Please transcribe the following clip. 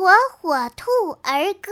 火火兔儿歌。